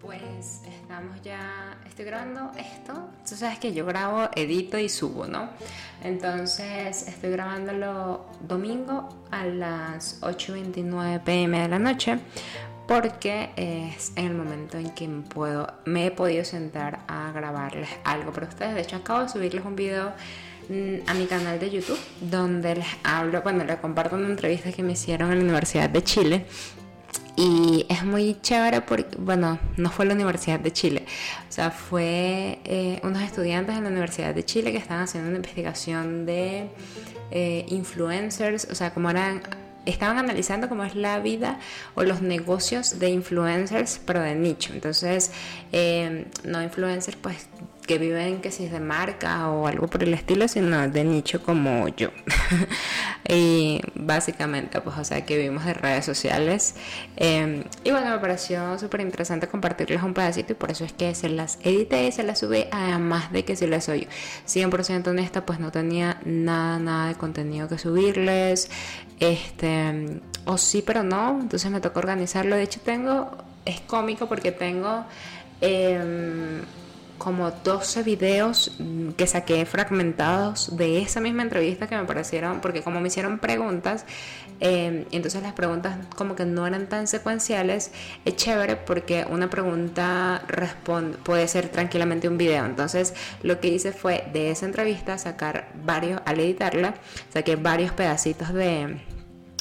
Pues estamos ya, estoy grabando esto, tú sabes que yo grabo, edito y subo, ¿no? Entonces estoy grabándolo domingo a las 8.29 pm de la noche porque es en el momento en que me, puedo, me he podido sentar a grabarles algo para ustedes. De hecho acabo de subirles un video mm, a mi canal de YouTube donde les hablo, bueno, les comparto una entrevista que me hicieron en la Universidad de Chile y es muy chévere porque, bueno, no fue la Universidad de Chile, o sea, fue eh, unos estudiantes en la Universidad de Chile que estaban haciendo una investigación de eh, influencers, o sea, cómo eran, estaban analizando cómo es la vida o los negocios de influencers, pero de nicho. Entonces, eh, no influencers, pues que viven que si es de marca o algo por el estilo, sino de nicho como yo. y básicamente, pues, o sea, que vivimos de redes sociales. Em, y bueno, me pareció súper interesante compartirles un pedacito y por eso es que se las edité y se las subí, además de que si les soy 100% honesta, pues no tenía nada, nada de contenido que subirles. Este, o sí, pero no, entonces me tocó organizarlo. De hecho, tengo, es cómico porque tengo... Eh, como 12 videos mm, que saqué fragmentados de esa misma entrevista que me parecieron, porque como me hicieron preguntas, eh, entonces las preguntas como que no eran tan secuenciales, es chévere porque una pregunta responde, puede ser tranquilamente un video. Entonces lo que hice fue de esa entrevista sacar varios, al editarla, saqué varios pedacitos de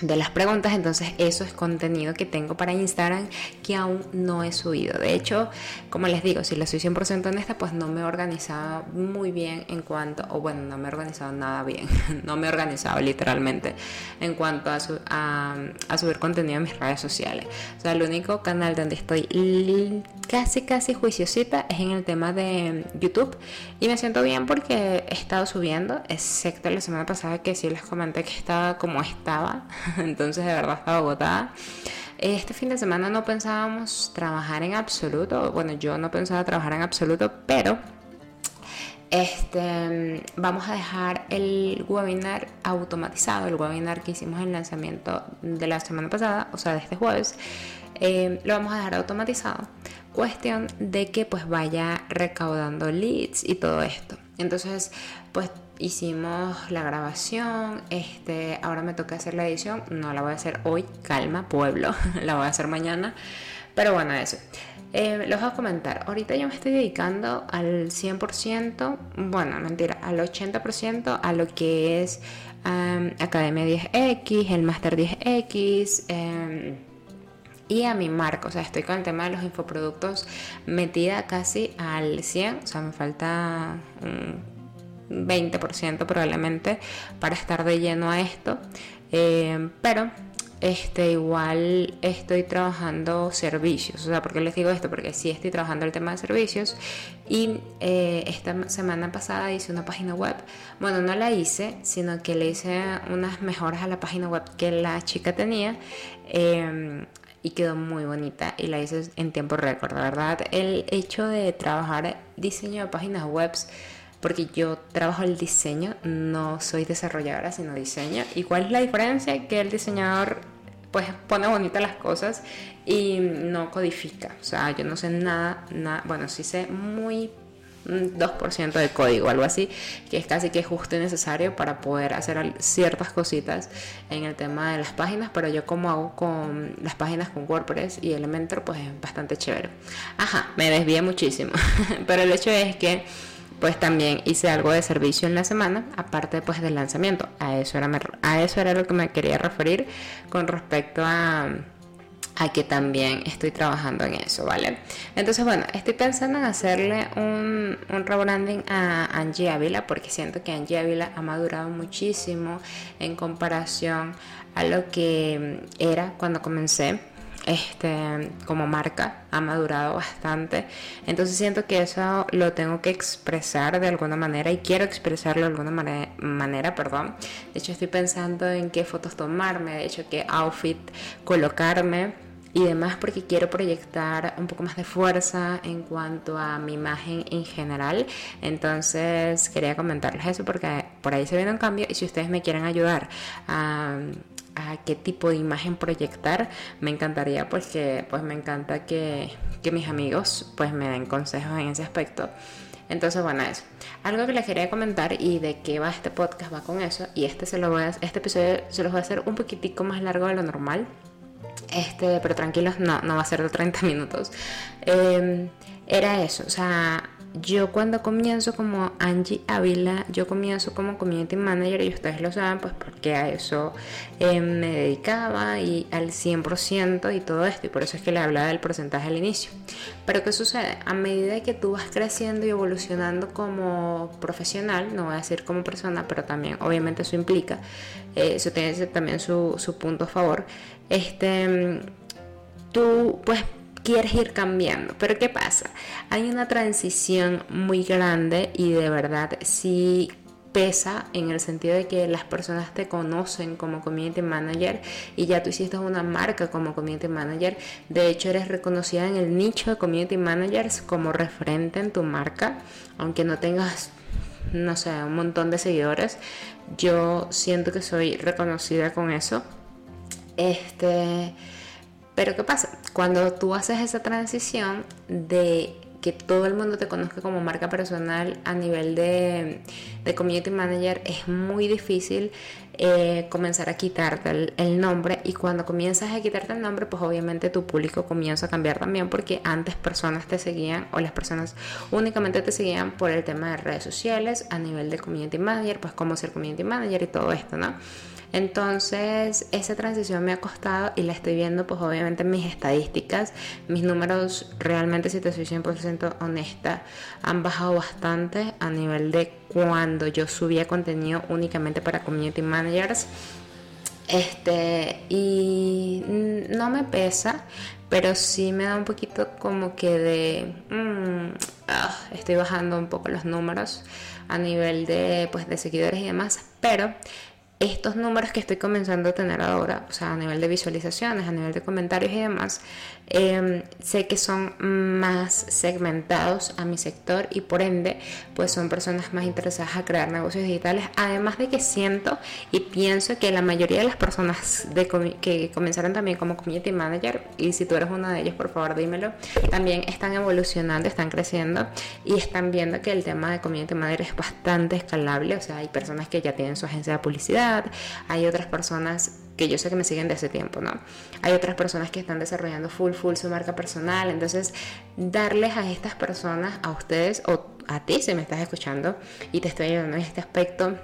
de las preguntas, entonces eso es contenido que tengo para Instagram que aún no he subido. De hecho, como les digo, si les soy 100% honesta, pues no me he organizado muy bien en cuanto, o bueno, no me he organizado nada bien, no me he organizado literalmente en cuanto a, a, subir contenido en mis redes sociales. O sea, el único canal donde estoy casi, casi juiciosita es en el tema de YouTube y me siento bien porque he estado subiendo, excepto la semana pasada que sí les comenté que estaba como estaba entonces de verdad estaba agotada. Este fin de semana no pensábamos trabajar en absoluto, bueno, yo no pensaba trabajar en absoluto, pero este, vamos a dejar el webinar automatizado, el webinar que hicimos en lanzamiento de la semana pasada, o sea, de este jueves, eh, lo vamos a dejar automatizado. Cuestión de que pues vaya recaudando leads y todo esto. Entonces, pues hicimos la grabación, este, ahora me toca hacer la edición, no la voy a hacer hoy, calma, pueblo, la voy a hacer mañana, pero bueno, eso. Eh, los voy a comentar, ahorita yo me estoy dedicando al 100%, bueno, mentira, al 80% a lo que es Academia 10X, el Master 10X. Em, y a mi marca, o sea, estoy con el tema de los infoproductos metida casi al 100, o sea, me falta 20% probablemente para estar de lleno a esto. Eh, pero este, igual estoy trabajando servicios. O sea, ¿por qué les digo esto? Porque sí estoy trabajando el tema de servicios. Y eh, esta semana pasada hice una página web. Bueno, no la hice, sino que le hice unas mejoras a la página web que la chica tenía. Eh, y quedó muy bonita y la hice en tiempo récord, verdad. El hecho de trabajar diseño de páginas web porque yo trabajo el diseño, no soy desarrolladora, sino diseño. ¿Y cuál es la diferencia? Que el diseñador pues pone bonitas las cosas y no codifica. O sea, yo no sé nada, nada bueno, sí sé muy 2% de código, algo así, que es casi que justo y necesario para poder hacer ciertas cositas en el tema de las páginas, pero yo como hago con las páginas con WordPress y Elementor, pues es bastante chévere. Ajá, me desvié muchísimo, pero el hecho es que pues también hice algo de servicio en la semana, aparte pues del lanzamiento. A eso era, a eso era lo que me quería referir con respecto a, a que también estoy trabajando en eso, ¿vale? Entonces, bueno, estoy pensando en hacerle un, un rebranding a Angie Ávila porque siento que Angie Ávila ha madurado muchísimo en comparación a lo que era cuando comencé este, como marca ha madurado bastante. Entonces siento que eso lo tengo que expresar de alguna manera y quiero expresarlo de alguna manera, perdón. De hecho estoy pensando en qué fotos tomarme, de hecho qué outfit colocarme y demás porque quiero proyectar un poco más de fuerza en cuanto a mi imagen en general. Entonces quería comentarles eso porque por ahí se viene un cambio y si ustedes me quieren ayudar a a qué tipo de imagen proyectar, me encantaría porque pues me encanta que, que mis amigos pues me den consejos en ese aspecto. Entonces, bueno, eso. Algo que les quería comentar y de qué va este podcast va con eso. Y este, se lo voy a, este episodio se los voy a hacer un poquitico más largo de lo normal. Este, pero tranquilos, no, no va a ser de 30 minutos. Em, era eso, o sea, yo cuando comienzo como Angie Ávila, yo comienzo como community manager y ustedes lo saben, pues porque a eso eh, me dedicaba y al 100% y todo esto, y por eso es que le hablaba del porcentaje al inicio. Pero ¿qué sucede? A medida que tú vas creciendo y evolucionando como profesional, no voy a decir como persona, pero también obviamente eso implica, eh, eso tiene también su, su punto a favor, este, tú pues quieres ir cambiando. Pero ¿qué pasa? Hay una transición muy grande y de verdad sí pesa en el sentido de que las personas te conocen como community manager y ya tú hiciste una marca como community manager. De hecho, eres reconocida en el nicho de community managers como referente en tu marca, aunque no tengas no sé, un montón de seguidores. Yo siento que soy reconocida con eso. Este pero ¿qué pasa? Cuando tú haces esa transición de que todo el mundo te conozca como marca personal a nivel de, community manager, es muy difícil eh, comenzar a quitarte el, nombre y cuando comienzas a quitarte el nombre, pues obviamente tu público comienza a cambiar también porque antes personas te seguían o las personas únicamente te seguían por el tema de redes sociales a nivel de community manager, pues cómo ser community manager y todo esto, ¿no? Entonces, esa transición me ha costado y la estoy viendo, pues obviamente en mis estadísticas, mis números realmente, si te soy 100% honesta, han bajado bastante a nivel de cuando yo subía contenido únicamente para community managers. Este, y no me pesa, pero sí me da un poquito como que de mm, ah, estoy bajando un poco los números a nivel de pues de seguidores y demás pero estos números que estoy comenzando a tener ahora, o sea, a nivel de visualizaciones, a nivel de comentarios y demás, Em, sé que son más segmentados a mi sector y por ende pues son personas más interesadas a crear negocios digitales además de que siento y pienso que la mayoría de las personas que comenzaron también como community manager y si tú eres uno de ellos por favor dímelo también están evolucionando están creciendo y están viendo que el tema de community manager es bastante escalable o sea hay personas que ya tienen su agencia de publicidad hay otras personas que yo sé que me siguen de ese tiempo, ¿no? Hay otras personas que están desarrollando full, full su marca personal, entonces darles a estas personas, a ustedes o a ti si me estás escuchando y te estoy ayudando en este aspecto,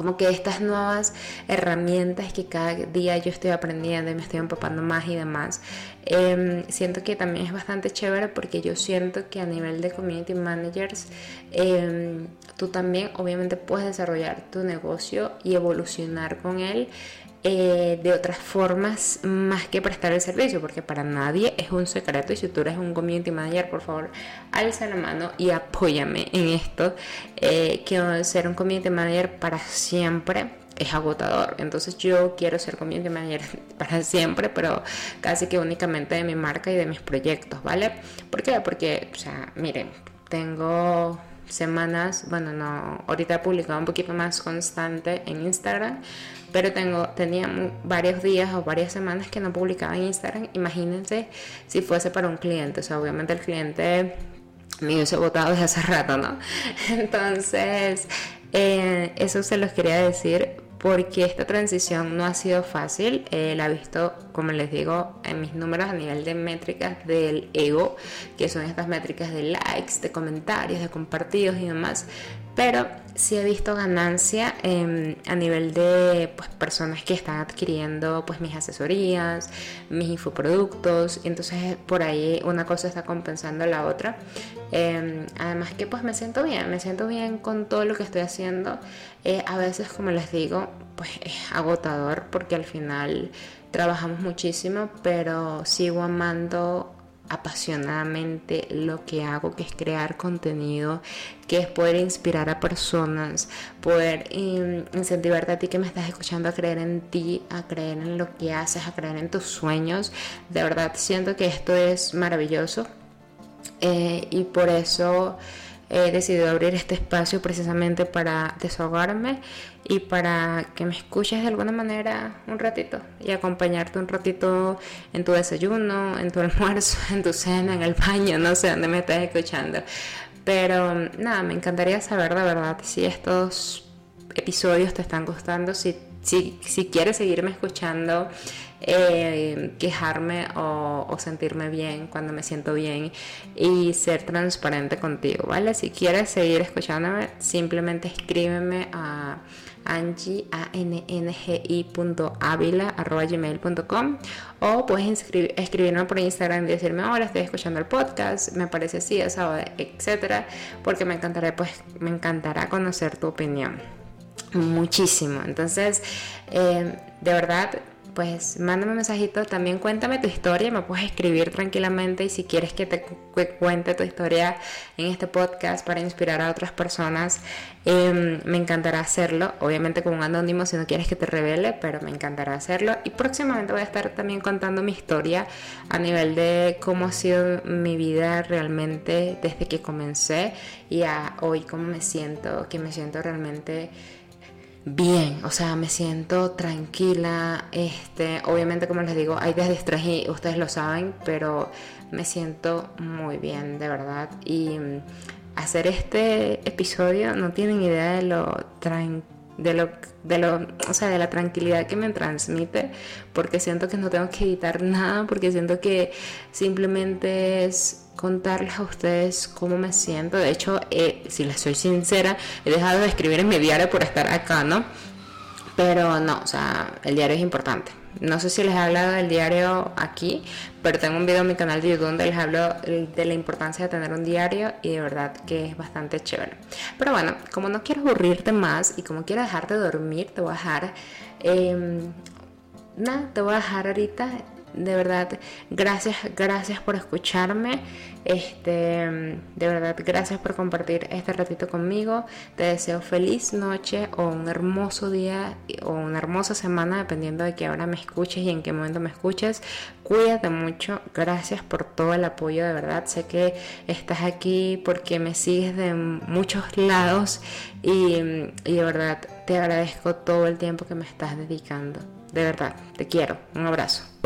como que estas nuevas herramientas que cada día yo estoy aprendiendo y me estoy empapando más y demás, em, siento que también es bastante chévere porque yo siento que a nivel de community managers, em, tú también obviamente puedes desarrollar tu negocio y evolucionar con él eh, de otras formas más que prestar el servicio, porque para nadie es un secreto y si tú eres un community manager, por favor, alza la mano y apóyame en esto, eh, que ser un community manager para siempre es agotador. Entonces yo quiero ser community manager para siempre, pero casi que únicamente de mi marca y de mis proyectos, ¿vale? ¿Por qué? Porque, o sea, miren, tengo semanas, bueno, no, ahorita he publicado un poquito más constante en Instagram, pero tengo, tenía varios días o varias semanas que no publicaba en Instagram. Imagínense si fuese para un cliente, o sea, obviamente el cliente me hubiese votado desde hace rato, ¿no? Entonces, eh, eso se los quería decir porque esta transición no ha sido fácil. Eh, la he visto, como les digo, en mis números a nivel de métricas del ego, que son estas métricas de likes, de comentarios, de compartidos y demás. Pero sí he visto ganancia em, a nivel de pues, personas que están adquiriendo pues, mis asesorías, mis infoproductos. Entonces por ahí una cosa está compensando la otra. Em, además que pues me siento bien, me siento bien con todo lo que estoy haciendo. Eh, a veces, como les digo, pues es agotador porque al final trabajamos muchísimo, pero sigo amando apasionadamente lo que hago, que es crear contenido, que es poder inspirar a personas, poder incentivarte a ti que me estás escuchando a creer en ti, a creer en lo que haces, a creer en tus sueños. De verdad siento que esto es maravilloso eh, y por eso he decidido abrir este espacio precisamente para desahogarme y para que me escuches de alguna manera un ratito y acompañarte un ratito en tu desayuno, en tu almuerzo, en tu cena, en el baño, no sé dónde me estás escuchando. Pero nada, me encantaría saber de verdad si estos episodios te están gustando, si, si, quieres seguirme escuchando, eh, quejarme o, sentirme bien cuando me siento bien y ser transparente contigo, ¿vale? Si quieres seguir escuchándome, simplemente escríbeme a angie, o puedes escribirme por Instagram y decirme hola estoy escuchando el podcast me parece así esa etcétera porque me encantará pues me encantará conocer tu opinión muchísimo. Entonces eh, de verdad pues mándame un mensajito, también cuéntame tu historia, me puedes escribir tranquilamente. Y si quieres que te cuente tu historia en este podcast para inspirar a otras personas, em, me encantará hacerlo, obviamente con un anónimo si no quieres que te revele, pero me encantará hacerlo. Y próximamente voy a estar también contando mi historia a nivel de cómo ha sido mi vida realmente desde que comencé y a hoy cómo me siento, que me siento realmente bien, o sea, me siento tranquila, este, obviamente como les digo, hay días de estrés y ustedes lo saben, pero me siento muy bien, de verdad, y mm, hacer este episodio no tienen idea de lo de lo, de lo, o sea, de la tranquilidad que me transmite, porque siento que no tengo que editar nada, porque siento que simplemente es contarles a ustedes cómo me siento. De hecho, eh, si les soy sincera, he dejado de escribir en mi diario por estar acá, ¿no? Pero no, o sea, el diario es importante. No sé si les he hablado del diario aquí, pero tengo un video en mi canal de YouTube donde les hablo de la importancia de tener un diario y de verdad que es bastante chévere. Pero bueno, como no quiero aburrirte más y como quiero dejarte dormir, te voy a dejar... Eh, nada, te voy a dejar ahorita de verdad, gracias, gracias por escucharme. Este, de verdad, gracias por compartir este ratito conmigo. Te deseo feliz noche o un hermoso día o una hermosa semana, dependiendo de qué hora me escuches y en qué momento me escuches. Cuídate mucho. Gracias por todo el apoyo, de verdad. Sé que estás aquí porque me sigues de muchos lados y, y de verdad te agradezco todo el tiempo que me estás dedicando. De verdad, te quiero. Un abrazo.